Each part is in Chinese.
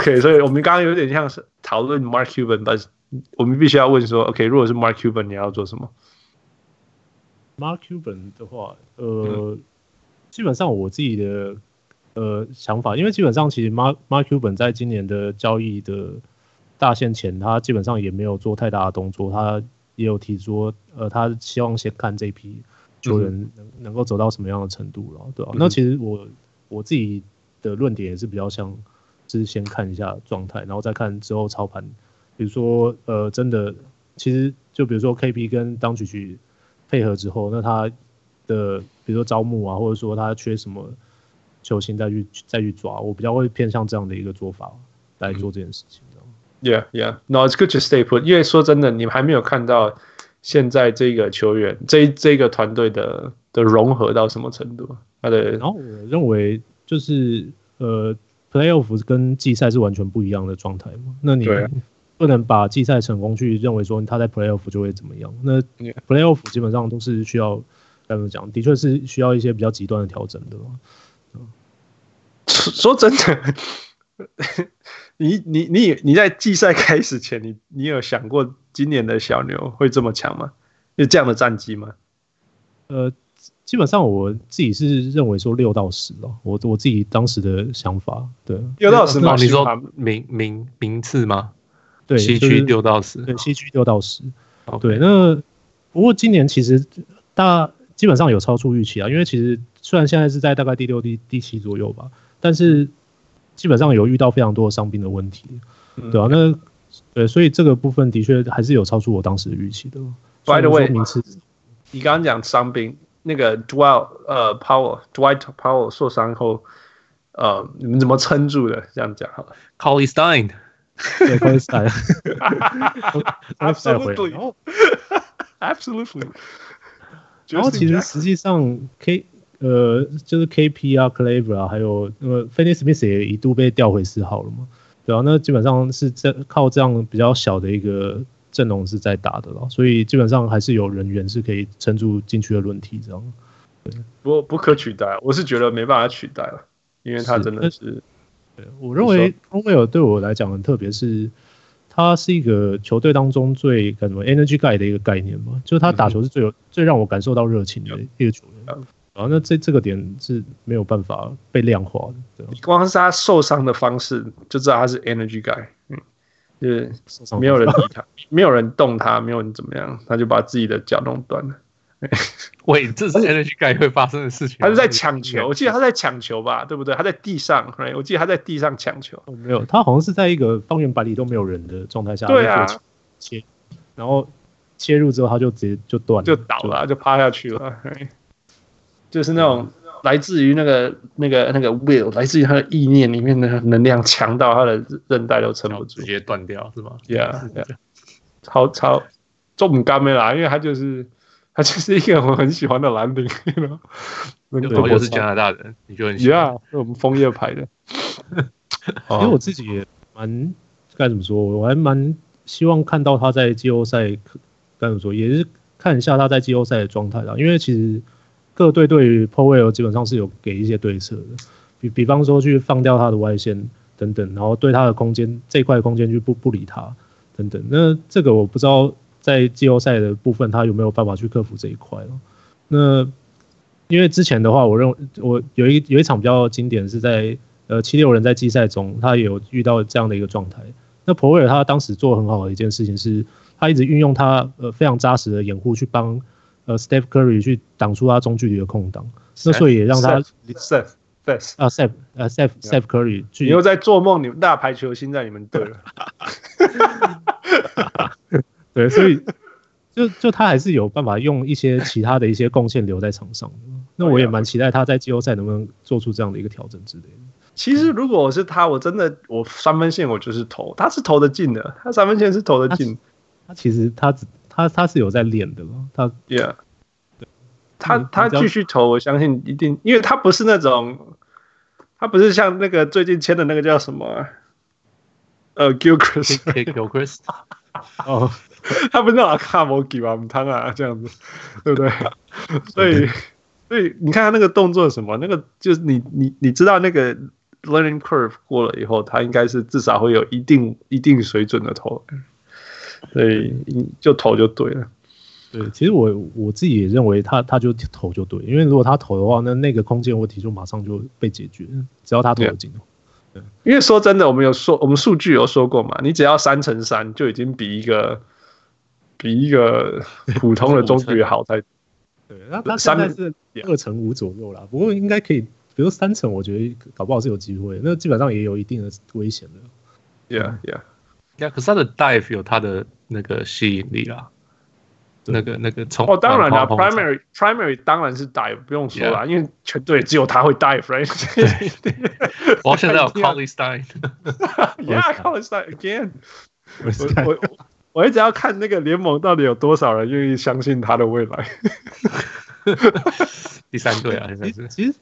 OK，所以我们刚刚有点像是讨论 Mark Cuban，但是我们必须要问说，OK，如果是 Mark Cuban，你要做什么？Mark Cuban 的话，呃，嗯、基本上我自己的呃想法，因为基本上其实 Mark Mark Cuban 在今年的交易的大限前，他基本上也没有做太大的动作，他也有提出，呃，他希望先看这批球员能能够走到什么样的程度了，对吧、啊？嗯、那其实我我自己的论点也是比较像。是先看一下状态，然后再看之后操盘。比如说，呃，真的，其实就比如说 KP 跟当曲曲配合之后，那他的比如说招募啊，或者说他缺什么球星再去再去抓，我比较会偏向这样的一个做法来做这件事情。Yeah, yeah. No, it's good to stay put. 因为说真的，你们还没有看到现在这个球员这这个团队的的融合到什么程度。他的，然后我认为就是呃。Playoff 跟季赛是完全不一样的状态嘛？那你不能把季赛成功去认为说他在 Playoff 就会怎么样？那 Playoff 基本上都是需要该怎么讲？的确是需要一些比较极端的调整的。说真的，你你你你在季赛开始前，你你有想过今年的小牛会这么强吗？有这样的战绩吗？呃。基本上我自己是认为说六到十了，我我自己当时的想法，对，六到十嘛，你说名名名次吗？对，西区六到十，对，西区六到十，对。那不过今年其实大基本上有超出预期啊，因为其实虽然现在是在大概第六、第第七左右吧，但是基本上有遇到非常多的伤病的问题，对啊，那对，所以这个部分的确还是有超出我当时的预期的。By the way，名次，你刚刚讲伤兵。那个 Dwight 呃 Powell，Dwight Powell 受伤后，呃，你们怎么撑住的？这样讲好了。Colly Stein，对 Colly Stein，Absolutely，Absolutely。然后其实实际上 K 呃就是 KP 啊，Clever 啊，还有那个 Finney Smith 也一度被调回四号了嘛。对啊，那基本上是这靠这样比较小的一个。阵容是在打的了，所以基本上还是有人员是可以撑住禁区的轮替，这样。对，不不可取代，我是觉得没办法取代了，因为他真的是。是对，我认为欧威尔对我来讲很特别，是他是一个球队当中最什么 energy guy 的一个概念嘛，就是他打球是最有、嗯、最让我感受到热情的一个球员。然后、嗯啊、那这这个点是没有办法被量化的。对，光是他受伤的方式就知道他是 energy guy。嗯。就是没有人理他，没有人动他，没有人怎么样，他就把自己的脚弄断了。喂，这是 energy guy 会发生的事情。他是在抢球，我记得他在抢球吧，对不对？他在地上，我记得他在地上抢球。没有，他好像是在一个方圆百里都没有人的状态下，对啊，切，然后切入之后他就直接就断，就倒了，就趴下去了。就是那种。来自于那个、那个、那个 will，来自于他的意念里面的能量强到他的韧带都撑不住，直接断掉是吗？Yeah，, yeah. 超超重干没啦，因为他就是他就是一个我很喜欢的蓝领，那个我是加拿大人，你就很喜欢，是我们枫叶牌的。因为我自己也蛮该怎么说，我还蛮希望看到他在季后赛该怎么说，也是看一下他在季后赛的状态啦，因为其实。各队对于 Powell 基本上是有给一些对策的，比比方说去放掉他的外线等等，然后对他的空间这块空间就不不理他等等。那这个我不知道在季后赛的部分他有没有办法去克服这一块。那因为之前的话，我认为我有一有一场比较经典是在呃七六人在季赛中，他也有遇到这样的一个状态。那 Powell 他当时做很好的一件事情是，他一直运用他呃非常扎实的掩护去帮。呃，Steph Curry 去挡出他中距离的空档，那所以也让他 Steph Steph 啊 Steph 啊 Steph Steph Curry 去，你又在做梦，你们大牌球星在你们队了。对，所以就就他还是有办法用一些其他的一些贡献留在场上。那我也蛮期待他在季后赛能不能做出这样的一个调整之类的。其实如果我是他，我真的我三分线我就是投，他是投得进的，他三分线是投得进。他其实他只。他他是有在练的吗？他，Yeah，对，他他继续投，我相信一定，因为他不是那种，他不是像那个最近签的那个叫什么、啊，呃，Gilchrist，Gilchrist，哦，他不是阿卡莫吉吗？汤啊，这样子，对不对？所以，所以你看他那个动作什么，那个就是你你你知道那个 learning curve 过了以后，他应该是至少会有一定一定水准的投，所以就投就对了。对，其实我我自己也认为他他就投就对，因为如果他投的话，那那个空间问题就马上就被解决，只要他投进。对，因为说真的，我们有说我们数据有说过嘛，你只要三乘三就已经比一个比一个普通的中距好在。对，那他现在是二乘五左右啦，不过应该可以，比如三乘，我觉得搞不好是有机会，那基本上也有一定的危险的。Yeah, yeah, yeah. 可是他的 dive 有他的那个吸引力啦。那个那个从哦，当然了，primary primary 当然是 dive，不用说了，因为全队只有他会 dive，right？对，我现在有 Cauley-Stein，Yeah，Cauley-Stein again。我我我一直要看那个联盟到底有多少人愿意相信他的未来。第三队啊，现在是。其实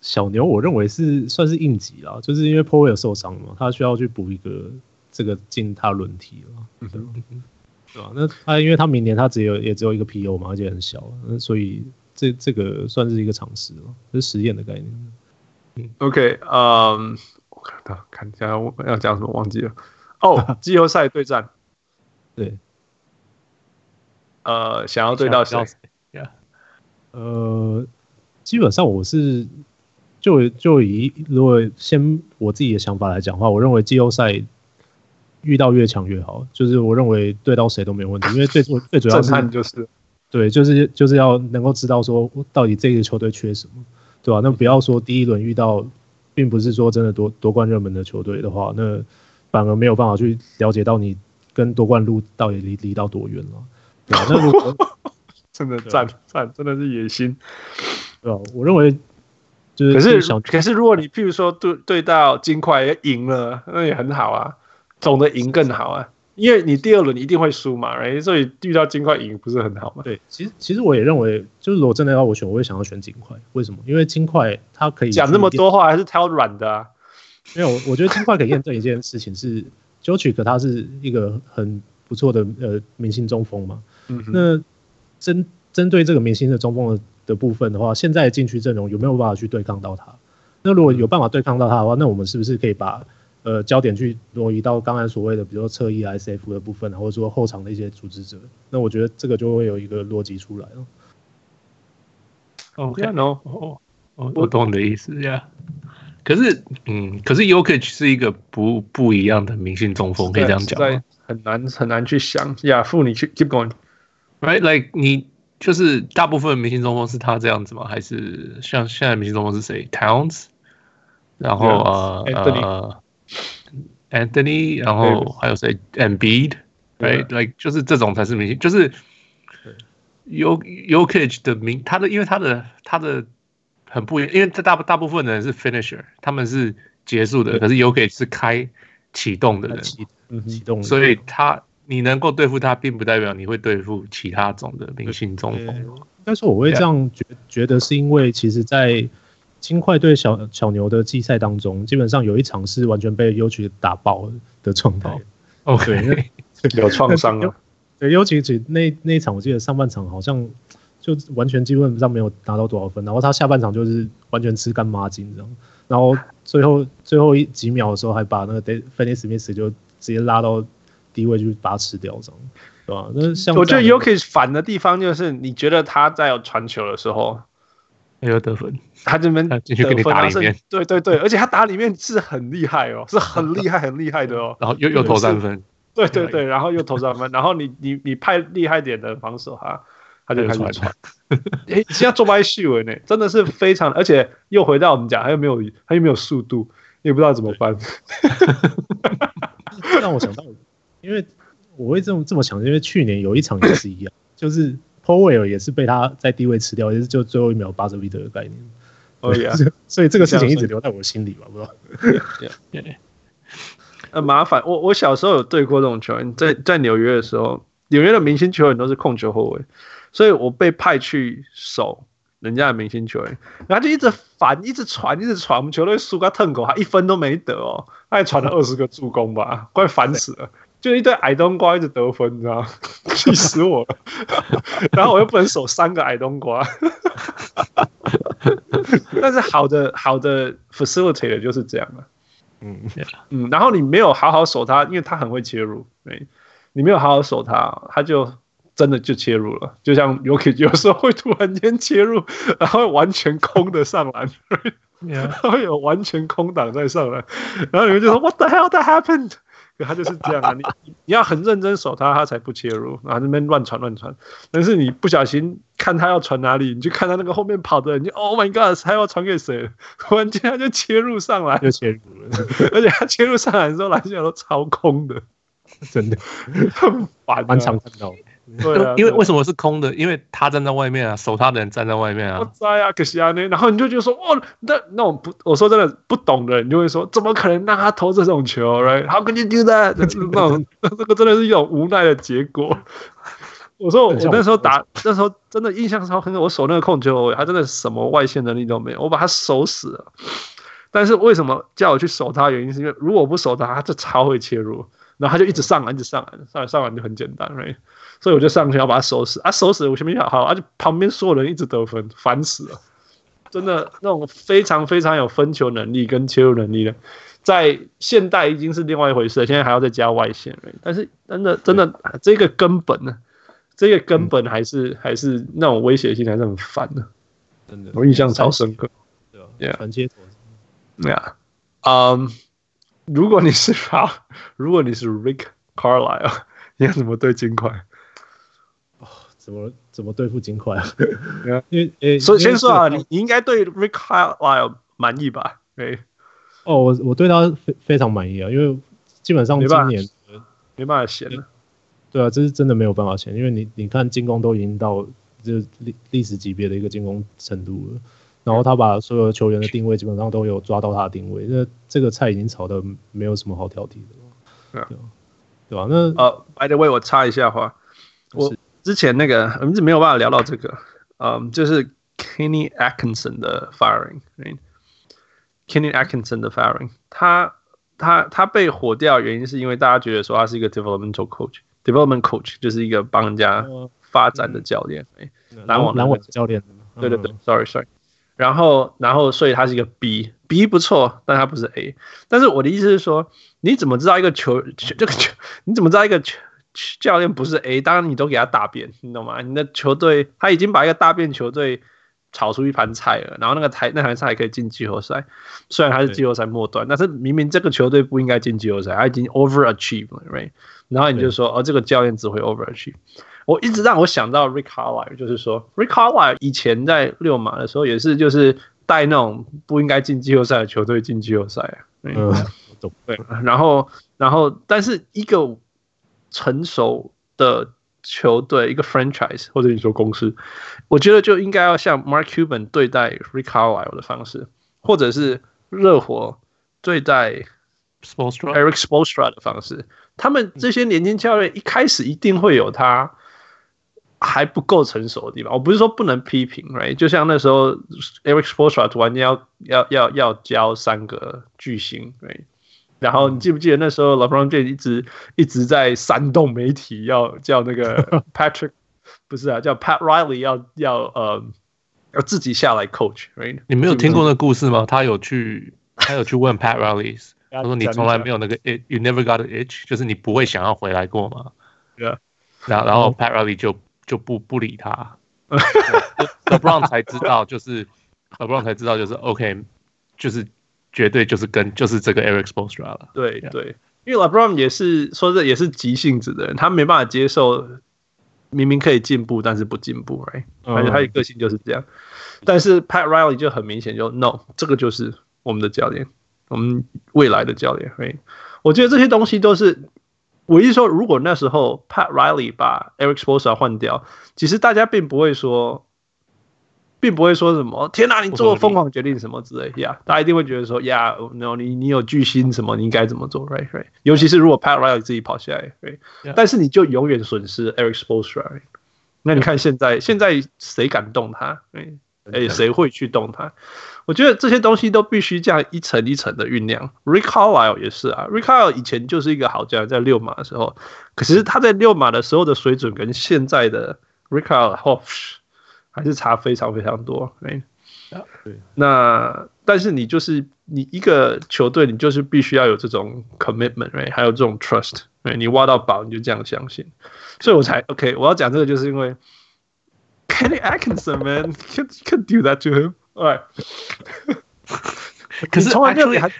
小牛我认为是算是应急了，就是因为 Powell 受伤了嘛，他需要去补一个这个进他轮替了。对吧？那他因为他明年他只有也只有一个 PO 嘛，而且很小，那所以这这个算是一个尝试了，是实验的概念。嗯，OK，嗯，我看到看一下我要讲什么忘记了。哦，季后赛对战，对，呃，想要对到谁？呃，基本上我是就就以如果先我自己的想法来讲的话，我认为季后赛。遇到越强越好，就是我认为对到谁都没有问题，因为最最最主要是就是对，就是就是要能够知道说到底这个球队缺什么，对吧？那不要说第一轮遇到，并不是说真的夺夺冠热门的球队的话，那反而没有办法去了解到你跟夺冠路到底离离到多远了，对吧？那如果 真的赞赞，真的是野心，对吧？我认为就是可是可是如果你譬如说对对到金块也赢了，那也很好啊。总的赢更好啊，因为你第二轮一定会输嘛?所以遇到金块赢不是很好嘛？对，其实其实我也认为，就是如果真的要我选，我会想要选金块。为什么？因为金块它可以讲那么多话，还是挑软的啊？没有，我觉得金块可以验证一件事情是，Jokic 他是一个很不错的呃明星中锋嘛。那针针对这个明星的中锋的的部分的话，现在的禁区阵容有没有办法去对抗到他？那如果有办法对抗到他的话，那我们是不是可以把？呃，焦点去挪移到刚才所谓的，比如说侧翼 SF 的部分，或者说后场的一些组织者，那我觉得这个就会有一个逻辑出来了。OK，no，我我懂你的意思呀。可是，嗯，可是 Yokic 是一个不不一样的明星中锋，可以这样讲，很难很难去想。亚父你去 keep going，right？Like 你就是大部分明星中锋是他这样子吗？还是像现在明星中锋是谁？Towns，然后呃呃。Anthony，然后还有谁？Embiid，right，like 就是这种才是明星，就是 Jokic 的名，他的因为他的他的很不一样，因为这大大部分的人是 finisher，他们是结束的，可是 Jokic 是开启动的人，启动，所以他你能够对付他，并不代表你会对付其他种的明星中锋。但是我会这样觉觉得，是因为其实，在金块对小小牛的季赛当中，基本上有一场是完全被 Jokic 打爆的状态。哦，对，有创伤啊。对，Jokic 那那一场，我记得上半场好像就完全基本上没有拿到多少分，然后他下半场就是完全吃干抹净这样。然后最后最后一几秒的时候，还把那个 Finney Smith 就直接拉到低位去把他吃掉这样，对吧？那像我觉得 Jokic 反的地方就是，你觉得他在有传球的时候。没有得分，他这边进去给你打里面，对对对，而且他打里面是很厉害哦，是很厉害很厉害的哦。然后又又投三分，对对对，然后又投三分，然后你你你派厉害点的防守哈，他就开始传。哎，现在做白秀呢，真的是非常，而且又回到我们讲，他又没有他又没有速度，也不知道怎么办。让我想到，因为我会这么这么想，因为去年有一场也是一样，就是。Powell 也是被他在低位吃掉，也是就最后一秒巴泽维德的概念。哦呀，所以这个事情一直留在我心里吧，不知道。对，很 麻烦。我我小时候有对过这种球员，在在纽约的时候，纽约的明星球员都是控球后卫，所以我被派去守人家的明星球员，然后就一直烦，一直传，一直传，我们球队输个腾狗，他一分都没得哦，他还传了二十个助攻吧，快烦死了。就一堆矮冬瓜一直得分，你知道吗？气死我了！然后我又不能守三个矮冬瓜，但是好的好的 facilitator 就是这样啊。嗯嗯，然后你没有好好守他，因为他很会切入，对，你没有好好守他，他就真的就切入了，就像 Jokic 有时候会突然间切入，然后完全空的上篮，然后有完全空档再上来，然后你们就说 What the hell that happened？他就是这样啊，你你要很认真守他，他才不切入，然后那边乱传乱传。但是你不小心看他要传哪里，你就看他那个后面跑的人，你 Oh my God，他要传给谁？突然间他就切入上来，就切入了，而且他切入上来的时候，篮下都超空的，真的很烦，蛮常看到。对啊，因为为什么是空的？因为他站在外面啊，守他的人站在外面啊。我在啊，可惜啊，那然后你就觉得说，哇，那那种不，我说真的不懂的人，你就会说，怎么可能让他投这种球？Right？How can you do that？那种 这个真的是一种无奈的结果。我说我那时候打，那时候真的印象超深刻。我守那个控球，他真的什么外线能力都没有，我把他守死了。但是为什么叫我去守他？原因是因为如果我不守他，他就超会切入，然后他就一直上篮，一直上篮，上来上篮就很简单，Right？所以我就上去要把他收拾啊，收拾我前面好，而且旁边所有人一直得分，烦死了。真的那种非常非常有分球能力跟切入能力的，在现代已经是另外一回事了。现在还要再加外线，但是真的真的这个根本呢，这个根本还是、嗯、还是那种威胁性还是很烦的。真的，我印象超深刻。对啊，传接头。对啊，嗯，如果你是他，如果你是 Rick Carlisle，你要怎么对金块？怎么怎么对付金块啊？因为诶，所以先说啊，你你应该对 Rick Carlisle 满意吧？对，哦，我我对他非非常满意啊，因为基本上今年没办法闲了。对啊，这是真的没有办法闲，因为你你看进攻都已经到就历历史级别的一个进攻程度了，然后他把所有球员的定位基本上都有抓到他的定位，那这个菜已经炒的没有什么好挑剔的了，对吧？那呃，By the way，我插一下话，我。之前那个我们一直没有办法聊到这个，嗯，就是 Kenny Atkinson 的 firing，Kenny Atkinson 的 firing，他他他被火掉的原因是因为大家觉得说他是一个 developmental coach，development coach 就是一个帮人家发展的教练，篮网篮网教练，对对对，sorry sorry，然后然后所以他是一个 B，B 不错，但他不是 A，但是我的意思是说，你怎么知道一个球这个球，你怎么知道一个球？教练不是 A，当然你都给他大便，你懂吗？你的球队他已经把一个大便球队炒出一盘菜了，然后那个台那盘菜可以进季后赛，虽然他是季后赛末端，但是明明这个球队不应该进季后赛，他已经 overachieve 了，right？然后你就说哦，这个教练只会 overachieve。我一直让我想到 Rick Carlisle，就是说 Rick Carlisle 以前在六马的时候也是就是带那种不应该进季后赛的球队进季后赛，嗯，对，然后然后但是一个。成熟的球队，一个 franchise 或者你说公司，我觉得就应该要像 Mark Cuban 对待 Rick Carlisle 的方式，或者是热火对待 Eric Spoelstra 的方式。他们这些年轻教练一开始一定会有他还不够成熟的地方。我不是说不能批评，right？就像那时候 Eric Spoelstra 突然间要要要要教三个巨星，right？然后你记不记得那时候 LeBron James 一直一直在煽动媒体，要叫那个 Patrick 不是啊，叫 Pat Riley 要要呃要自己下来 coach，right？你没有听过那个故事吗？他有去他有去问 Pat Riley，他说你从来没有那个 it，you never got an itch，就是你不会想要回来过吗？对啊，然后然后 Pat Riley 就就不不理他，LeBron 才知道就是 LeBron 才知道就是 OK，就是。绝对就是跟就是这个 Eric Spoelstra 了。对对，因为 LeBron 也是说这也是急性子的人，他没办法接受明明可以进步，但是不进步，right？而且他的个性就是这样。但是 Pat Riley 就很明显就 No，这个就是我们的教练，我们未来的教练，right？我觉得这些东西都是，我意思说，如果那时候 Pat Riley 把 Eric Spoelstra 换掉，其实大家并不会说。并不会说什么“天哪，你做了疯狂决定什么之类呀”，大家一定会觉得说“呀，no，你你有巨星什么，你应该怎么做，right right”。尤其是如果 Pat Riley 自己跑下来，right？但是你就永远损失 Erik Spoelstra。那你看现在，现在谁敢动他？哎，谁会去动他？我觉得这些东西都必须这样一层一层的酝酿。Rick Carlisle 也是啊，Rick Carlisle 以前就是一个好教练，在六马的时候，可是他在六马的时候的水准跟现在的 Rick Carlisle 还是差非常非常多，对，那但是你就是你一个球队，你就是必须要有这种 commitment，right? 还有这种 trust，right? 你挖到宝你就这样相信，所以我才 OK。我要讲这个就是因为 Kenny Atkinson man can can do that to him，哎，可是从来没有还。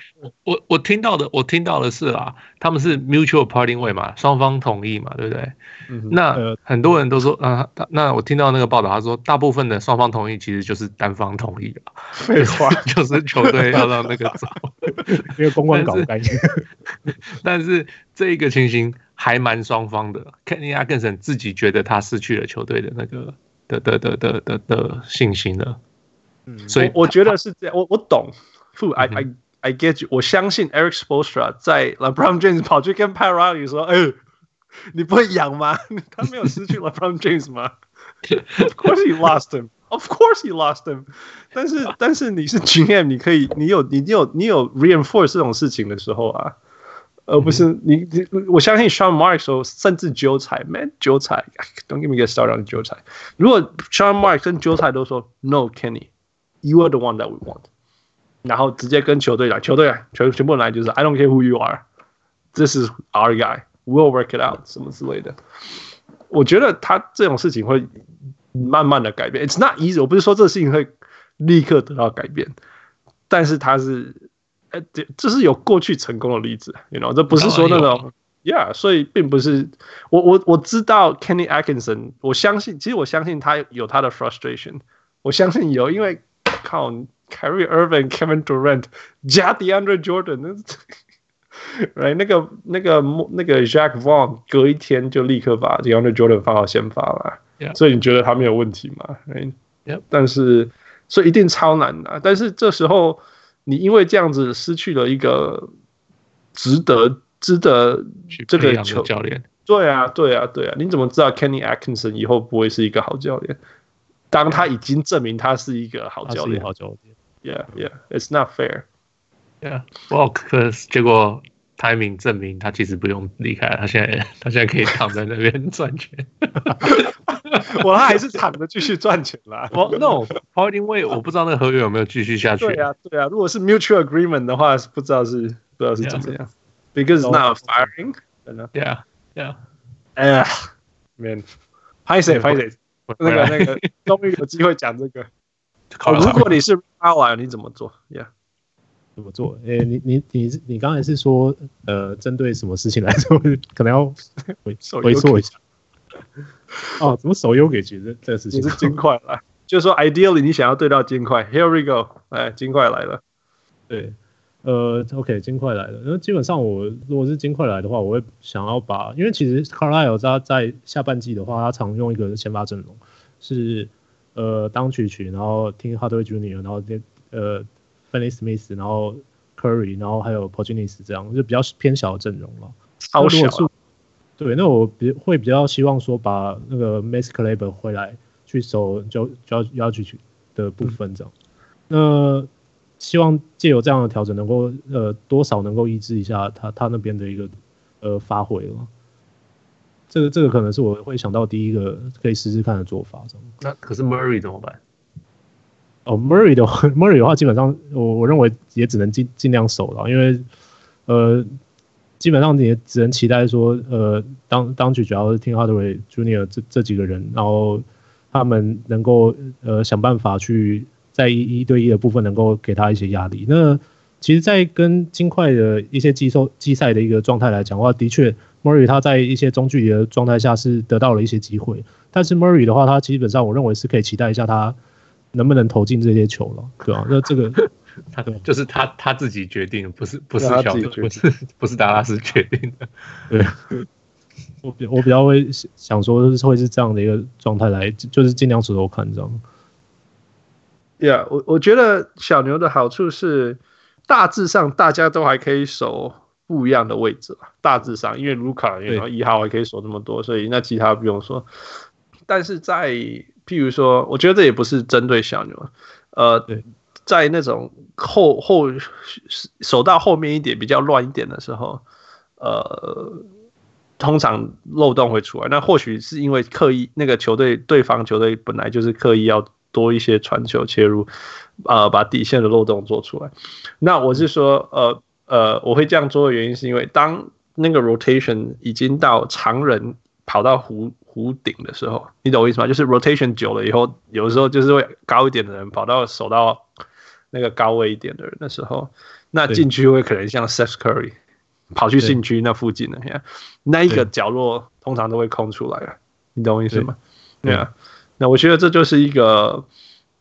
我我听到的，我听到的是啊，他们是 mutual parting way 嘛，双方同意嘛，对不对？嗯、那很多人都说，啊，那我听到那个报道，他说大部分的双方同意其实就是单方同意的，废话，就是球队要让那个走，因为公关搞不干净。但是这一个情形还蛮双方的，Kenny Atkinson 自己觉得他失去了球队的那个的的的的的的信心了。嗯，所以我，我觉得是这样，我我懂，I I。I get you，我相信 Eric Spoelstra 在 LeBron James 跑去跟 Pat Riley 说：“哎，你不会养吗？他没有失去 LeBron James 吗？”Of course he lost him. Of course he lost him. 但是但是你是 GM，你可以，你有你有你有 reinforce 这种事情的时候啊，而不是你你我相信 Sean Marks 说甚至纠缠，man 纠缠，Don't give me a start on 纠缠。如果 Sean Marks 跟纠缠都说 No Kenny，you are the one that we want。然后直接跟球队来，球队来，全全部人来就是 I don't care who you are，this is our guy，we'll work it out 什么之类的。我觉得他这种事情会慢慢的改变，It's not easy。我不是说这个事情会立刻得到改变，但是他是，呃，这这是有过去成功的例子，you know，这不是说那种，yeah，所以并不是我我我知道 Kenny Atkinson，我相信，其实我相信他有他的 frustration，我相信有，因为靠。Kyrie Irving、Kevin Durant 加 DeAndre Jordan，那，right 那个那个那个 Jacque Vaughn 隔一天就立刻把 DeAndre Jordan 放到先发了，Yeah. 所以你觉得他没有问题吗？Right? 但是所以一定超难的。但是这时候你因为这样子失去了一个值得值得这个球教练，对啊对啊对啊，你怎么知道 Kenny Atkinson 以后不会是一个好教练？当他已经证明他是一个好教练，好教练。Yeah, yeah, it's not fair. Yeah, well, 可是结果 timing 证明他其实不用离开，他现在 他现在可以躺在那边赚钱。我他还是躺着继续赚钱啦。我 No，因为我不知道那个合约有没有继续下去。对啊，对啊，如果是 mutual agreement 的话，不知道是不知道是怎么样。Because not firing. Yeah, yeah. 哎呀，Man，拍谁拍谁？那 个那个，终于有机会讲这个。哦、如果你是阿瓦，你怎么做？Yeah，怎么做？诶、欸，你你你你刚才是说，呃，针对什么事情来说，可能要回回溯一下。哦，怎么手游给决这这个事情？是金块来，就是说，ideally 你想要对到金块，Here we go，哎，金块来了。对，呃，OK，金块来了。那基本上我如果是金块来的话，我会想要把，因为其实 Carlisle 他在下半季的话，他常用一个先发阵容是。呃，当曲曲，然后听 Hardaway Junior，然后呃，Finney Smith，然后 Curry，然后还有 Porzingis 这样，就比较偏小的阵容了。超小、啊。对，那我比会比较希望说把那个 Max Kleber 回来去守就就要曲曲的部分这样。嗯、那希望借由这样的调整，能够呃多少能够抑制一下他他那边的一个呃发挥了。这个这个可能是我会想到第一个可以试试看的做法。那可是 Murray 怎么办？哦，Murray 的话，Murray 的话，基本上我我认为也只能尽尽量守了，因为呃，基本上你也只能期待说，呃，当当局主要是听 Hardaway Junior 这这几个人，然后他们能够呃想办法去在一一对一的部分能够给他一些压力。那其实，在跟金块的一些季赛季赛的一个状态来讲的话，的确。Murray 他在一些中距离的状态下是得到了一些机会，但是 Murray 的话，他基本上我认为是可以期待一下他能不能投进这些球了，对吧？那这个 他就是他他自己决定，不是不是不是不是达拉斯决定的。对，我比我比较会想说会是这样的一个状态来，就是尽量手头看这样。Yeah，我我觉得小牛的好处是大致上大家都还可以守。不一样的位置，大致上，因为卢卡然后一号还可以守这么多，所以那其他不用说。但是在譬如说，我觉得这也不是针对小牛，呃，在那种后后守到后面一点比较乱一点的时候，呃，通常漏洞会出来。那或许是因为刻意那个球队对方球队本来就是刻意要多一些传球切入，呃，把底线的漏洞做出来。那我是说，呃呃，我会这样做的原因是因为当那个 rotation 已经到常人跑到弧弧顶的时候，你懂我意思吗？就是 rotation 久了以后，有的时候就是会高一点的人跑到守到那个高位一点的人的时候，那禁区会可能像 Seth Curry 跑去禁区那附近的，那一个角落通常都会空出来了，你懂我意思吗？对啊，那我觉得这就是一个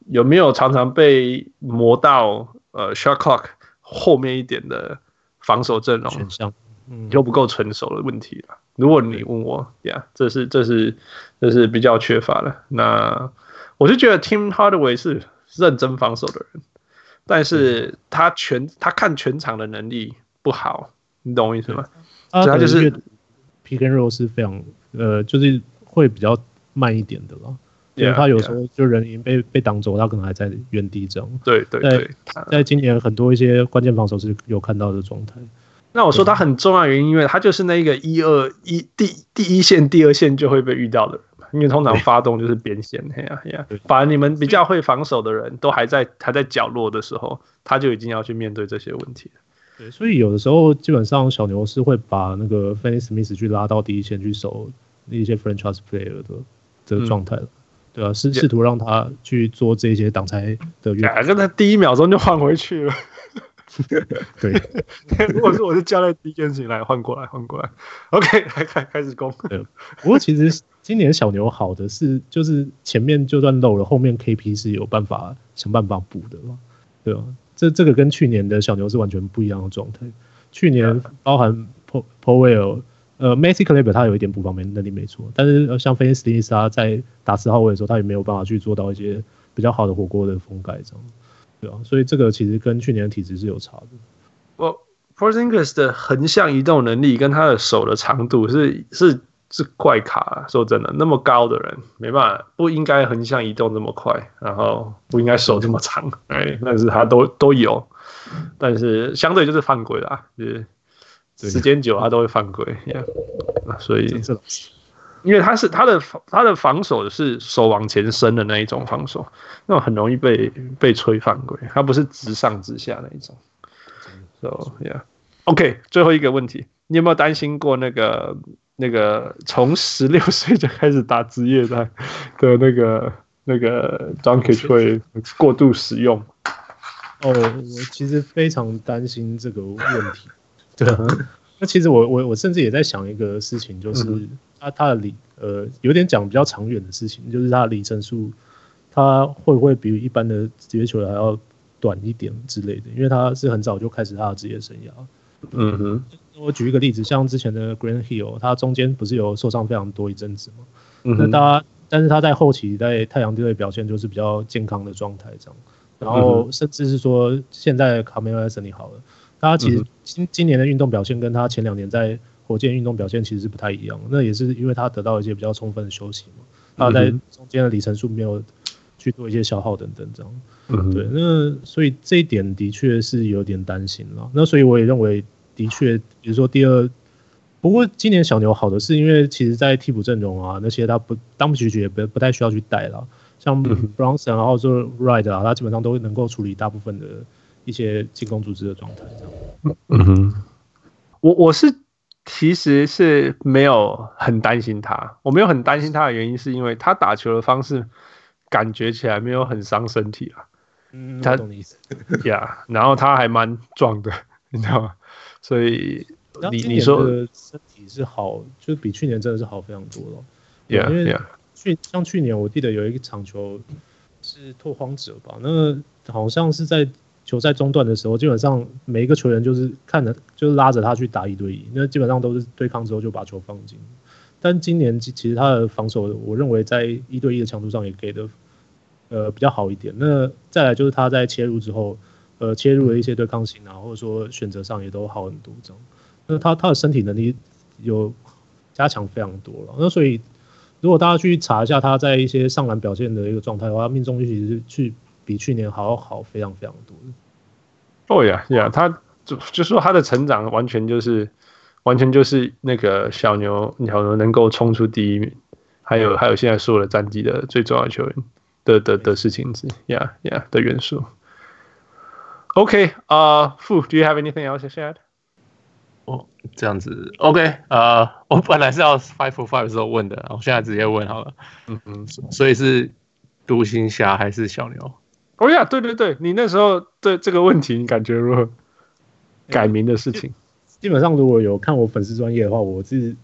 有没有常常被磨到呃 shot clock 后面一点的防守阵容。嗯，又不够成熟的问题了。如果你问我，呀，这是这是这是比较缺乏的。那我就觉得 Tim Hardaway 是认真防守的人，但是他全他看全场的能力不好，你懂我意思吗？他就是 pick and roll 是非常呃，就是会比较慢一点的了。因为他有时候就人已经被被挡走，他可能还在原地这样。对对对，在今年很多一些关键防守是有看到的状态。那我说他很重要的原因，因为他就是那个一二一第第一线、第二线就会被遇到的人，因为通常发动就是边线，嘿呀嘿呀。反而你们比较会防守的人都还在还在角落的时候，他就已经要去面对这些问题了。对，所以有的时候基本上小牛是会把那个 Finney Smith 去拉到第一线去守一些 franchise player 的这个状态了，嗯、对啊，试试图让他去做这些挡拆的运。反正他第一秒钟就换回去了。对，如果是我是教练，第一件事情来换过来，换过来。OK，来开开始攻。不过其实今年小牛好的是，就是前面就算漏了，后面 KP 是有办法想办法补的嘛，对吧？这这个跟去年的小牛是完全不一样的状态。去年包含 Powell 呃 Maxi Kleber 他有一点补防能力没错，但是像 Finney Smith 他在打十号位的时候，他也没有办法去做到一些比较好的火锅的封盖这样。对啊，所以这个其实跟去年的体质是有差的。我 Porzingis 的横向移动能力跟他的手的长度是是是怪卡。说真的，那么高的人没办法，不应该横向移动这么快，然后不应该手这么长。哎，但是他都都有，但是相对就是犯规啦，就是时间久他都会犯规。Yeah, 所以。因为他是他的他的防守是手往前伸的那一种防守，那种很容易被被吹犯规。他不是直上直下那一种。So yeah，OK，最后一个问题，你有没有担心过那个那个从十六岁就开始打职业的的那个那个 Doncic 会过度使用？哦，我其实非常担心这个问题。对啊。那其实我我我甚至也在想一个事情，就是他他的里呃有点讲比较长远的事情，就是他的里程数，他会不会比一般的职业球员还要短一点之类的？因为他是很早就开始他的职业生涯。嗯哼，我举一个例子，像之前的 Grant Hill，他中间不是有受伤非常多一阵子吗？那他但是他在后期在太阳队的表现就是比较健康的状态这样，然后甚至是说现在 Anthony 好了。他其实今今年的运动表现跟他前两年在火箭运动表现其实是不太一样，那也是因为他得到一些比较充分的休息嘛，他在中间的里程数没有去做一些消耗等等这样，对，那所以这一点的确是有点担心了。那所以我也认为，的确，比如说第二，不过今年小牛好的是因为其实在替补阵容啊那些他不当不局局也不不太需要去带了，像 Bronson 然后说 Wright 啊，他基本上都能够处理大部分的。一些进攻组织的状态，这样。嗯哼，我我是其实是没有很担心他，我没有很担心他的原因是因为他打球的方式感觉起来没有很伤身体啊。嗯，他懂你意思。呀，然后他还蛮壮的，你知道吗？所以你你说身体是好，就比去年真的是好非常多了。Yeah, 因为去像去年我记得有一个场球是拓荒者吧，那个好像是在。球赛中段的时候，基本上每一个球员就是看着，就是拉着他去打一对一，那基本上都是对抗之后就把球放进。但今年其其实他的防守，我认为在一对一的强度上也给的呃比较好一点。那再来就是他在切入之后，呃切入的一些对抗性啊，或者说选择上也都好很多这样。那他他的身体能力有加强非常多了。那所以如果大家去查一下他在一些上篮表现的一个状态的话，命中率其实是去。比去年好好非常非常多。哦呀呀，他就就说他的成长完全就是完全就是那个小牛小牛能够冲出第一名，还有还有现在所有的战绩的最重要的球员的的的事情之，Yeah Yeah 的元素。OK 啊、uh,，Fu，Do you have anything else to add？哦，这样子，OK，呃，我本来是要 Five for Five 的时候问的，我现在直接问好了。嗯嗯，所以是独行侠还是小牛？哦呀，对对对，你那时候对这个问题你感觉如何？改名的事情，基本上如果有看我粉丝专业的话，我是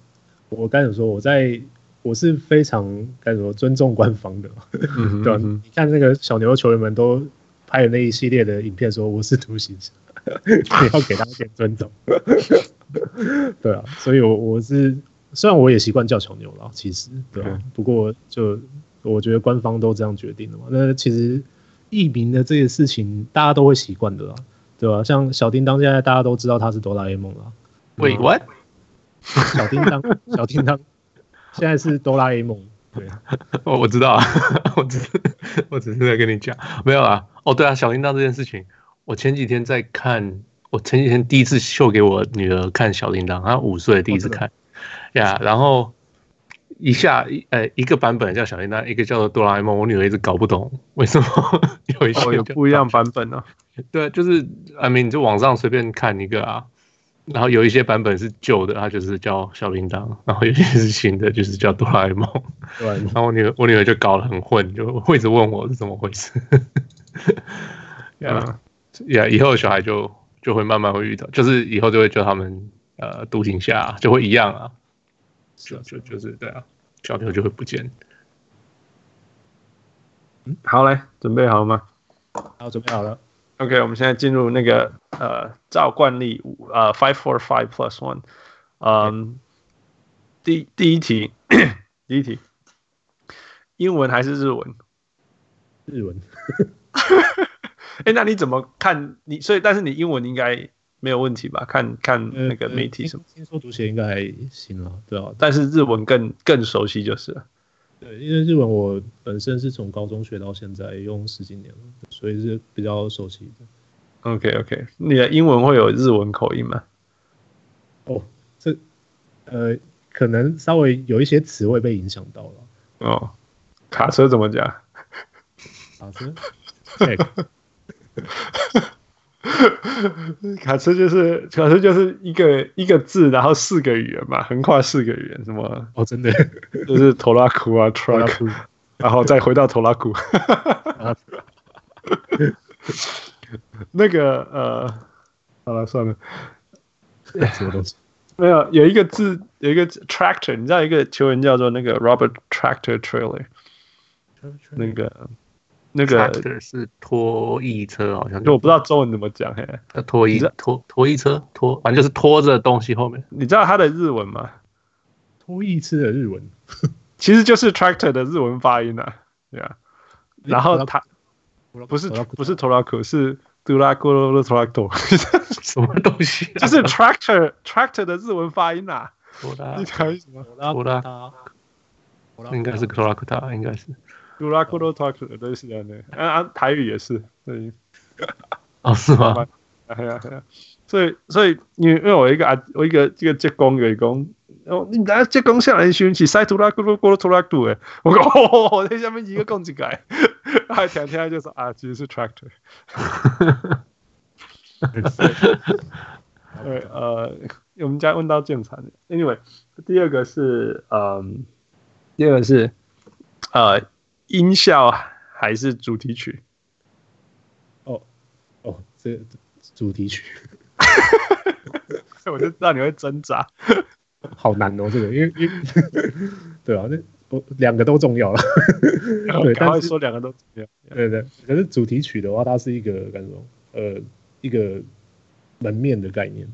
我刚才说我在我是非常该怎么尊重官方的，嗯、对吧、啊？你看那个小牛球员们都拍的那一系列的影片，说我是独行侠，你要给他一点尊重。对啊，所以我我是虽然我也习惯叫小牛了，其实对、啊，不过就我觉得官方都这样决定了嘛，那其实译名的这些事情大家都会习惯的啦。对吧？像小叮当，现在大家都知道他是哆啦 A 梦了。Wait, what？小叮当，小叮当，现在是哆啦 A 梦。对，我我知道啊，我只是我只是在跟你讲，没有啊。哦，对啊，小叮当这件事情，我前几天在看，我前几天第一次秀给我女儿看小叮当，她五岁第一次看，呀、然后。一下一呃一个版本叫小叮当，一个叫做哆啦 A 梦。我女儿一直搞不懂 为什么有一些、哦、有不一样版本呢、啊？对，就是阿明你就网上随便看一个啊，然后有一些版本是旧的，它就是叫小叮当，然后有些是新的，就是叫哆啦 A 梦。对，然后我女儿我女儿就搞得很混，就会一直问我是怎么回事。呀呀，以后小孩就就会慢慢会遇到，就是以后就会叫他们呃独行侠，就会一样啊。是啊，就就是对啊，小牛就会不见。嗯，好嘞，准备好了吗？好，准备好了。OK，我们现在进入那个呃，照惯例五呃，five four five plus one。嗯，第第一题，第一题，英文还是日文？日文。哎、欸，那你怎么看你？所以，但是你英文应该。没有问题吧？看看那个媒体什么，听说读写应该还行了，对啊。但是日文更更熟悉就是了。对，因为日文我本身是从高中学到现在，用十几年了，所以是比较熟悉的。OK OK，你的英文会有日文口音吗？哦，这呃，可能稍微有一些词汇被影响到了。哦，卡车怎么讲？卡车。卡车就是卡车就是一个一个字，然后四个语言嘛，横跨四个语言，什么？哦，真的，就是拖拉库啊，truck，然后再回到拖拉库。那个呃，好了，算了，什么东西？没有，有一个字，有一个 tractor，你知道一个球员叫做那个 Robert Tractor Trailer，那个。那个是拖曳车，好像就我不知道中文怎么讲嘿。那拖曳拖拖曳车拖，反正就是拖着东西后面。你知道它的日文吗？拖曳车的日文 其实就是 tractor 的日文发音啊，对啊。然后它不是不是拖拉库，是杜拉库罗拖拉库，什么东西？就是 tractor tractor 的日文发音啊。拖拉，你猜什么？拖拉，应该是拖拉库塔，应该是。杜拉库罗托克都是这样的，啊啊，台语也是，对，哦，是吗？哎呀哎呀，所以所以因为因为我一个啊，我一个这个职工员工，哦，你来职工下来选起塞杜拉库罗库罗托拉库诶，我讲 哦，在下面一个工具改，还天天就说啊，其实是 tractor。对，呃，我们家问到正常的，anyway，第二个是嗯，第二个是呃。音效还是主题曲？哦哦，这主题曲，我就知道你会挣扎，好难哦，这个，因为因为 对啊，那我两个都重要了，对，但是说两个都重要，对对，可是主题曲的话，它是一个干什么？呃，一个门面的概念，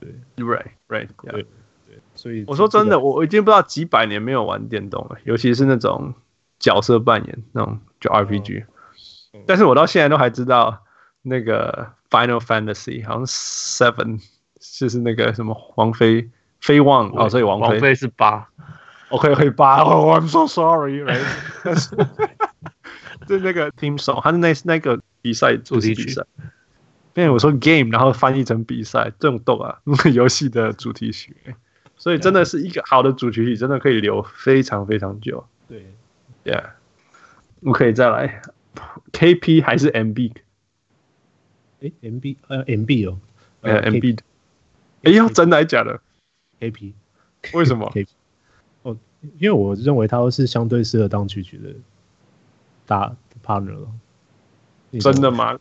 对，right right，对对，所以我说真的，我我已经不知道几百年没有玩电动了，尤其是那种。角色扮演那种就 RPG，、哦、但是我到现在都还知道那个 Final Fantasy 好像 Seven 就是那个什么王妃妃望哦，所以王妃王妃是八，OK 可以八。哦，I'm so sorry，但 是就那个 Team Song，它是那那个比赛主题曲，因为我说 Game，然后翻译成比赛这种逗啊，游戏的主题曲，所以真的是一个好的主题曲，真的可以留非常非常久，对。Yeah，我可以再来，KP 还是 MB？哎，MB 呃 MB 哦，呃 MB 的，哎呦，真的还是假的？KP 为什么？KP 哦，因为我认为他是相对适合当曲曲的大 partner 了。真的吗？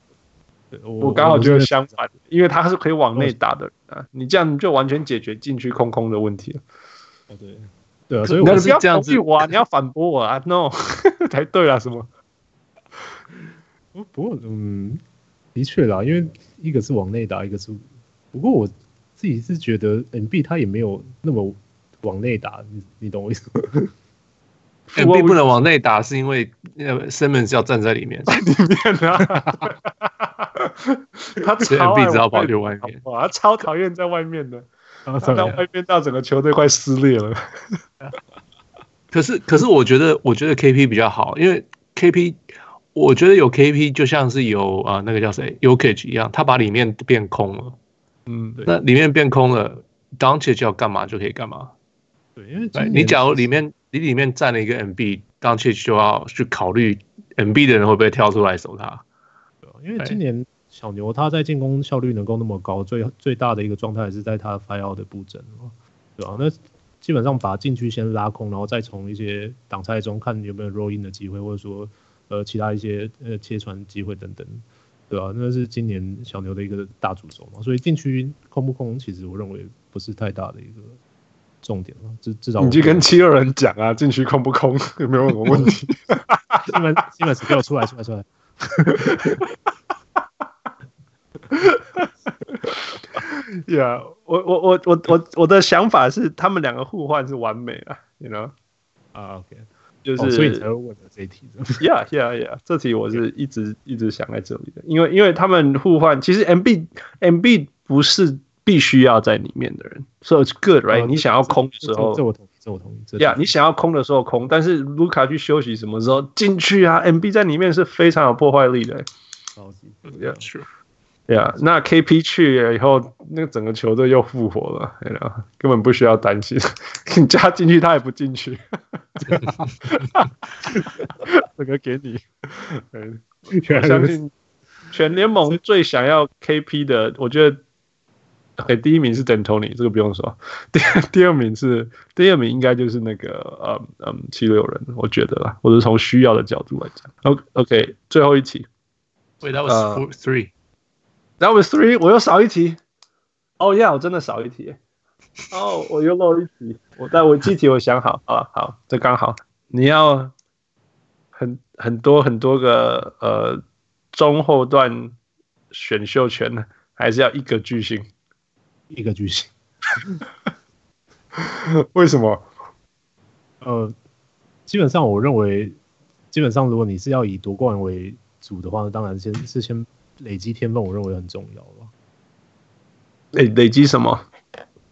我刚好觉得相反，因为他是可以往内打的人啊，你这样就完全解决禁区空空的问题了。哦，对，对啊，所以我是这样子，我你要反驳我啊？No，才对啊，什么？不不过，嗯，的确啦，因为一个是往内打，一个是，不过我自己是觉得 N B 他也没有那么往内打，你你懂我意思吗？N B 不能往内打，是因为呃，Simmons 要站在里面，在里面啊。他超爱 MB 只要保留外面，哇，他超讨厌在外面的，他在外面到整个球队快撕裂了。可是，可是我觉得，我觉得 KP 比较好，因为 KP，我觉得有 KP 就像是有啊、呃，那个叫谁 ukge 一样，他把里面变空了。嗯，对，那里面变空了，Doncic 要干嘛就可以干嘛。对，因为你假如里面。你里面站了一个 MB，当切就要去考虑 MB 的人会不会跳出来守他。因为今年小牛他在进攻效率能够那么高，最最大的一个状态是在他 fire out 的布阵，对吧？那基本上把禁区先拉空，然后再从一些挡拆中看有没有 roll in 的机会，或者说呃其他一些呃切传机会等等，对吧？那是今年小牛的一个大主轴嘛。所以禁区空不空，其实我认为不是太大的一个。重点了，至至少你去跟七六人讲啊，禁区空不空 有没有什么问题？西门西门给我出来出来出来！呀，我我我我我我的想法是，他们两个互换是完美啊，you know？啊，OK，就是、哦、所以才会问的这一题。Yeah yeah yeah，这题我是一直一直想在这里的，因为因为他们互换，其实 MB MB 不是。必须要在里面的人，so it's good, right？、嗯、你想要空的时候，这我同意，这我同意。呀，yeah, 你想要空的时候空，但是卢卡去休息什么时候进去啊？MB 在里面是非常有破坏力的。超级，Yeah, sure. Yeah，那 KP 去了以后，那个整个球队又复活了，you know? 根本不需要担心。你加进去，他也不进去。这个给你。我相信全联盟最想要 KP 的，我觉得。OK，第一名是 D'Antoni，这个不用说。第第二名是第二名，应该就是那个嗯嗯七六人，我觉得啦，我是从需要的角度来讲。OK，最后一题。Wait, that was four, three. That was three. 我又少一题。Oh yeah，我真的少一题。哦，我又漏一题。我但我具体我想好啊，好，这刚好。你要很很多很多个呃中后段选秀权呢，还是要一个巨星？一个巨星，为什么？呃，基本上我认为，基本上如果你是要以夺冠为主的话，那当然先是先累积天分，我认为很重要吧。累累积什么？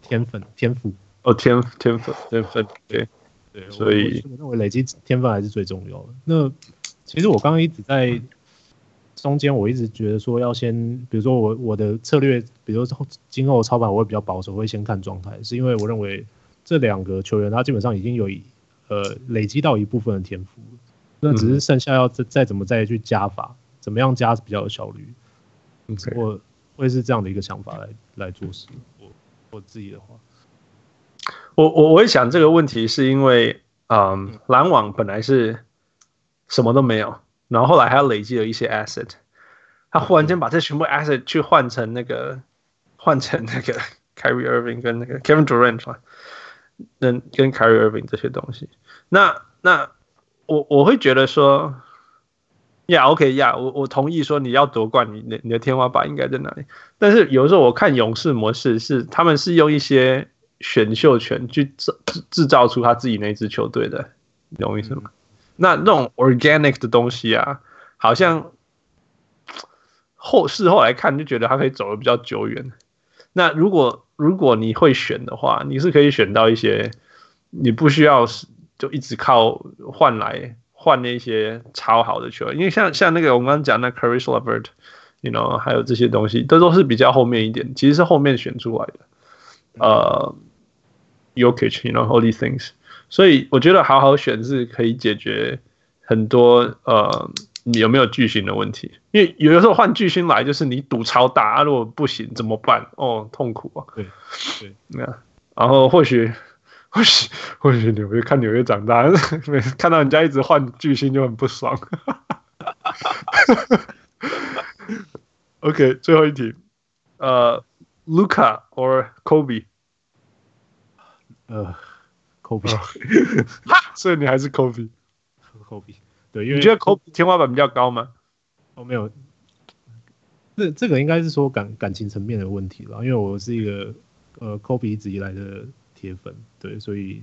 天分、天赋。哦，天天分、天分，对对，所以我，我认为累积天分还是最重要的。那其实我刚刚一直在。中间我一直觉得说要先，比如说我我的策略，比如说今后操盘我会比较保守，会先看状态，是因为我认为这两个球员他基本上已经有呃累积到一部分的天赋，那只是剩下要再再怎么再去加法，怎么样加是比较有效率。我会是这样的一个想法来来做事。我我自己的话，我我我会想这个问题是因为，嗯，篮网本来是什么都没有。然后后来还要累积了一些 asset，他忽然间把这全部 asset 去换成那个，换成那个 Kyrie Irving 跟那个 Kevin Durant 嘛，跟跟 Kyrie Irving 这些东西。那那我我会觉得说，呀 OK 呀，我我同意说你要夺冠，你的你的天花板应该在哪里？但是有时候我看勇士模式是，他们是用一些选秀权去制制造出他自己那支球队的，你懂我意思吗？那那种 organic 的东西啊，好像后事后来看就觉得它可以走得比较久远。那如果如果你会选的话，你是可以选到一些你不需要就一直靠换来换那些超好的球员，因为像像那个我们刚刚讲那 Caris LeVert，you know，还有这些东西，这都是比较后面一点，其实是后面选出来的。呃，Jokic，you know，all these things。所以我觉得好好选是可以解决很多呃，你有没有巨星的问题？因为有的时候换巨星来，就是你赌超大，啊，如果不行怎么办？哦，痛苦啊。对对，那然后或许或许或许纽约看纽约长大，每次看到人家一直换巨星就很不爽。OK，最后一题，呃，Luka or Kobe？呃，Kobe，所以你还是 Kobe。Kobe，对，因为你觉得 Kobe 天花板比较高吗？哦，没有，这这个应该是说感感情层面的问题了。因为我是一个呃 Kobe 一直以来的铁粉，对，所以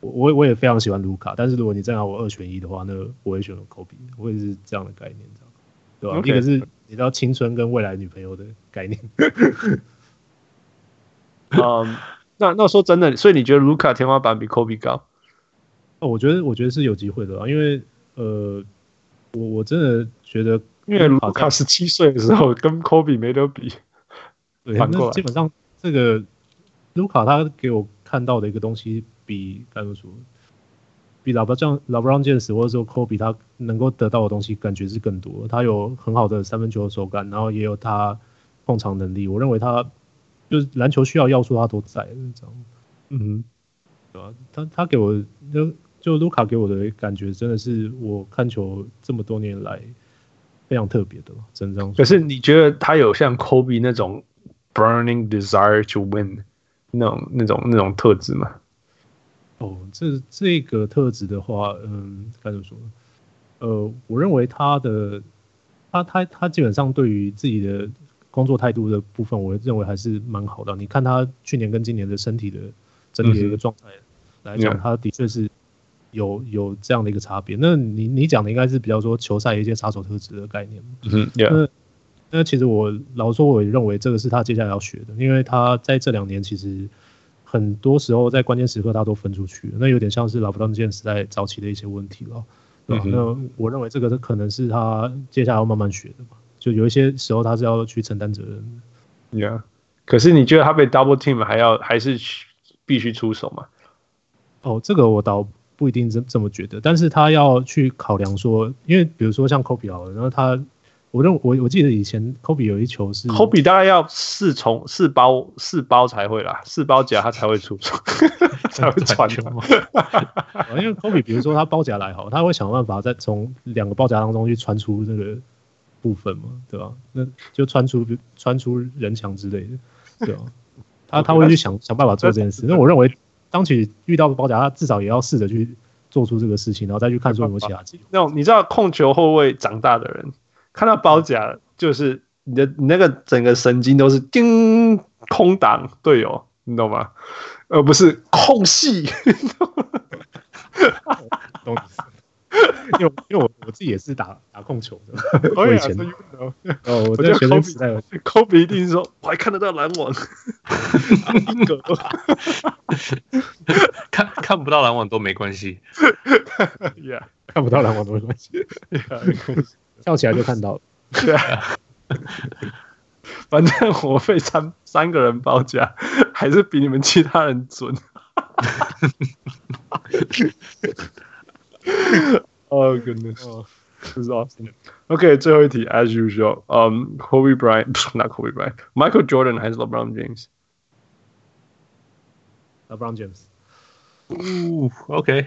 我我也非常喜欢卢卡。但是如果你再让我二选一的话，那我会选 Kobe，我也是这样的概念，知道吗？对吧？Okay. 一个是你知道青春跟未来女朋友的概念。嗯，那那说真的，所以你觉得卢卡天花板比 Kobe 高？哦，我觉得我觉得是有机会的，因为呃，我我真的觉得，因为卢卡十七岁的时候跟 Kobe 没得比。对，那基本上这个卢卡他给我看到的一个东西比该怎么说？比老布朗、老布朗杰斯或者说科比他能够得到的东西，感觉是更多。他有很好的三分球的手感，然后也有他控场能力。我认为他就是篮球需要要素，他都在。这样，嗯，对吧？他他给我就就卢卡给我的感觉，真的是我看球这么多年来非常特别的，真的。可是你觉得他有像科比那种 burning desire to win 那种那种那种特质嘛？哦，这这个特质的话，嗯，该怎么说？呃，我认为他的他他他基本上对于自己的工作态度的部分，我认为还是蛮好的。你看他去年跟今年的身体的整体的一个状态来讲，嗯、他的确是有有这样的一个差别。那你你讲的应该是比较说球赛一些杀手特质的概念。嗯，yeah. 那那其实我老实说，我也认为这个是他接下来要学的，因为他在这两年其实。很多时候在关键时刻他都分出去，那有点像是老布朗杰斯在早期的一些问题了。嗯、那我认为这个可能是他接下来要慢慢学的吧。就有一些时候他是要去承担责任的。Yeah，可是你觉得他被 double team 还要还是必须出手吗？哦，这个我倒不一定这这么觉得，但是他要去考量说，因为比如说像 Kobe 好了，然后他。我认我我记得以前科比有一球是科比大概要四重四包四包才会啦，四包夹他才会出手，才会传球嘛。因为科比比如说他包夹来好，他会想办法再从两个包夹当中去穿出那个部分嘛，对吧？那就穿出穿出人墙之类的，对吧？他他会去想想办法做这件事。那我认为当起遇到包夹，他至少也要试着去做出这个事情，然后再去看出有没有其他 机会。那种你知道控球后卫长大的人。看到包夹，就是你的你那个整个神经都是叮空档队友，你懂吗？而不是空隙。懂因为因为我我自己也是打打控球的，我以前。哦，我在学生时代，Kobe 一定说我还看得到篮网，看看不到篮网都没关系，Yeah，看不到篮网都没关系，Yeah，没关系。跳起来就看到了，对啊，反正我被三三个人包夹，还是比你们其他人准。Oh goodness, this is awesome. OK，最后一题，as usual，嗯、um,，Kobe Bryant，not Kobe Bryant，Michael Jordan 还是 LeBron James？LeBron James。哦，OK。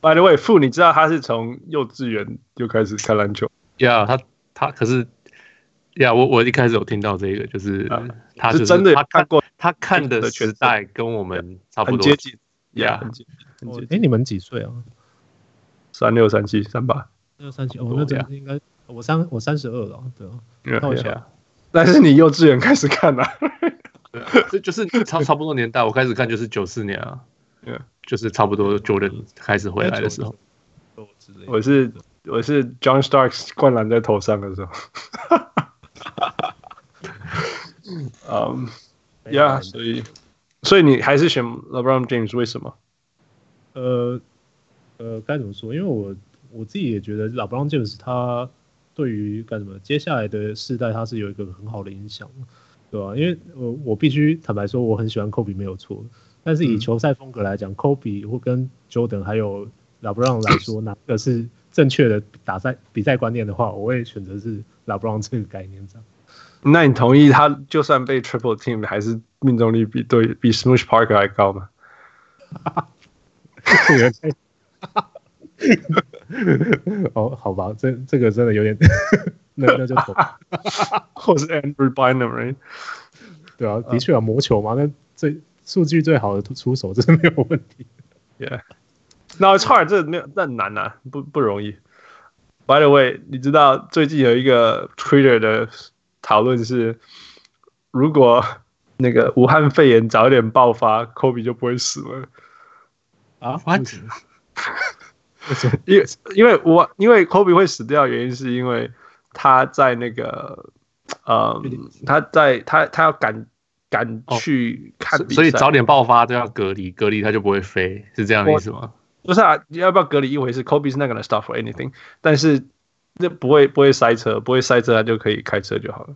By the way，傅，你知道他是从幼稚园就开始看篮球？呀，他他可是呀，我我一开始有听到这个，就是他是真的他看过，他看的时代跟我们差不多接近。呀，很接近。哎，你们几岁啊？三六三七三八。六三七，哦，那这样应该我三我三十二了，对啊。看一下，但是你幼稚园开始看啊？对，这就是差差不多年代，我开始看就是九四年啊。对，就是差不多 Jordan 开始回来的时候，我是我是 John Starks 灌篮在头上的时候，嗯，Yeah，所以所以你还是选 LeBron James 为什么？呃呃，该怎么说？因为我我自己也觉得 LeBron James 他对于干什么接下来的世代他是有一个很好的影响，对吧？因为我我必须坦白说，我很喜欢 Kobe 没有错。但是以球赛风格来讲，科比或跟 Jordan 还有拉布朗来说，哪个是正确的打赛比赛观念的话，我会选择是拉布朗这个概念这样。那你同意他就算被 triple team 还是命中率比对比 Smush Parker 还高吗？哦，好吧，这这个真的有点，那那就投，或是 Andrew Bynum，对啊，的确啊，魔球嘛，那最数据最好的出手，这是没有问题。Yeah，那 it's hard，这没有，那难啊，不不容易。By the way，你知道最近有一个 Twitter 的讨论是，如果那个武汉肺炎早一点爆发，Kobe 就不会死了。啊？What？因为因为我因为 Kobe 会死掉，原因是因为他在那个呃，他在他他要赶赶去看比赛，所以早点爆发都要隔离，隔离他就不会飞，是这样的意思吗？不是啊，要不要隔离一回事，Kobe 是 not gonna stop for anything，但是那不会不会塞车，不会塞车，他就可以开车就好了。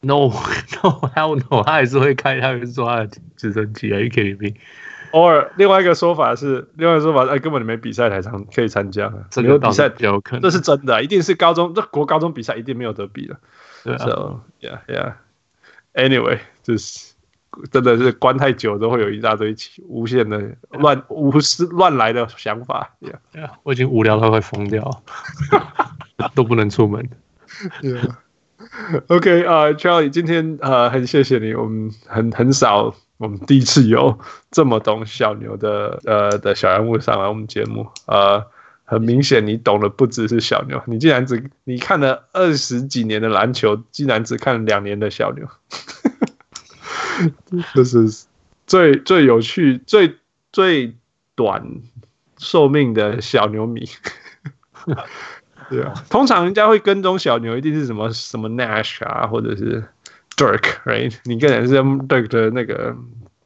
No no hell no，他还是会开，他还是坐他的直升机啊，Are you kidding me？偶尔，另外一个说法是，另外一个说法，哎，根本你没比赛才参可以参加，这个比赛有可能，这是真的，一定是高中这国高中比赛一定没有得比的，对啊，So yeah yeah，Anyway，就是真的是关太久都会有一大堆无限的乱无是乱来的想法，Yeah，我已经无聊到快疯掉，都不能出门。OK 啊，Charlie，今天呃很谢谢你，我们很很少。我们第一次有这么懂小牛的呃的小人物上来我们节目，呃，很明显你懂的不只是小牛，你竟然只你看了二十几年的篮球，竟然只看了两年的小牛，这是最最有趣、最最短寿命的小牛迷。对啊，通常人家会跟踪小牛，一定是什么什么 Nash 啊，或者是。Dirk，right？你个人是 Dirk 的那个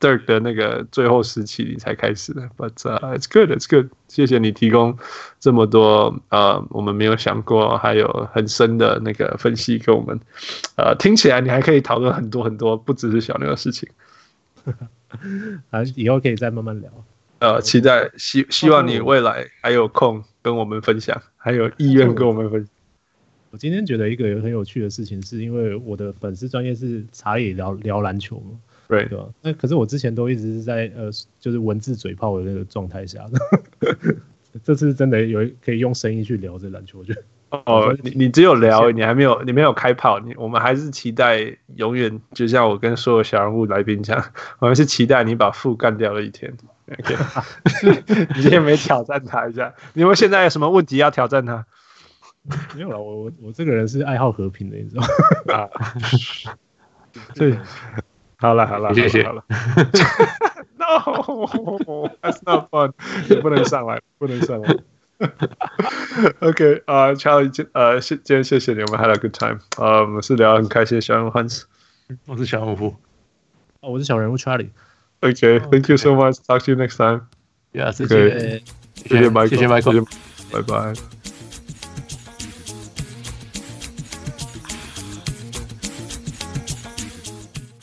Dirk 的那个最后时期你才开始的，But、uh, it's good，it's good。谢谢你提供这么多呃，我们没有想过还有很深的那个分析给我们。呃，听起来你还可以讨论很多很多，不只是小牛的事情。啊，以后可以再慢慢聊。呃，期待希希望你未来还有空跟我们分享，还有意愿跟我们分享。我今天觉得一个很有趣的事情，是因为我的粉丝专业是茶野聊聊篮球嘛，对吧？那可是我之前都一直是在呃，就是文字嘴炮的那个状态下，这次真的有可以用声音去聊这篮球，我觉得。哦，你你只有聊，你还没有你没有开炮，你我们还是期待永远，就像我跟所有小人物来宾讲，我们是期待你把副干掉的一天。OK，你今天没挑战他一下，你们现在有什么问题要挑战他？没有了，我我我这个人是爱好和平的，你知道吗？啊，对，好了好了，谢谢。好了，No，that's not fun，你不能上来，不能上来。OK，啊，Charlie，呃，谢今天谢谢你，我们 had a good time，呃，我们是聊很开心，小人物 Hans，我是小人物，哦，我是小人物 Charlie。OK，Thank you so much，Talk to you next time。Yeah，谢谢，谢谢 Michael，谢谢 Michael，拜拜。